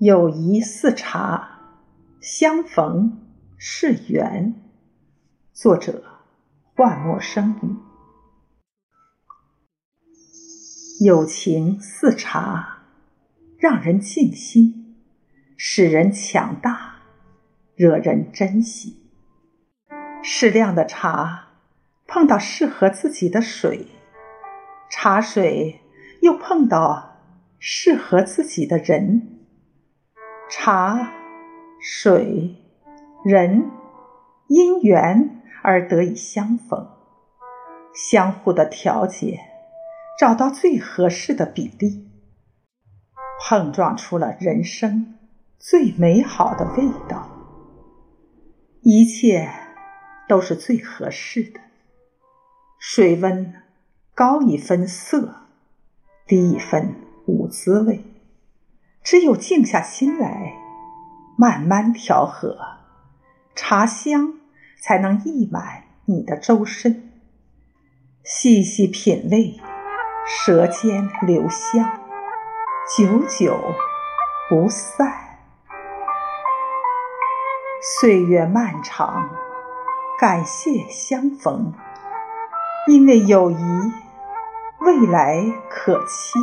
友谊似茶，相逢是缘。作者：幻陌生语。友情似茶，让人静心，使人强大，惹人珍惜。适量的茶，碰到适合自己的水，茶水又碰到适合自己的人，茶、水、人因缘而得以相逢，相互的调节，找到最合适的比例，碰撞出了人生最美好的味道。一切。都是最合适的。水温高一分色，低一分无滋味。只有静下心来，慢慢调和，茶香才能溢满你的周身。细细品味，舌尖留香，久久不散。岁月漫长。感谢相逢，因为友谊，未来可期。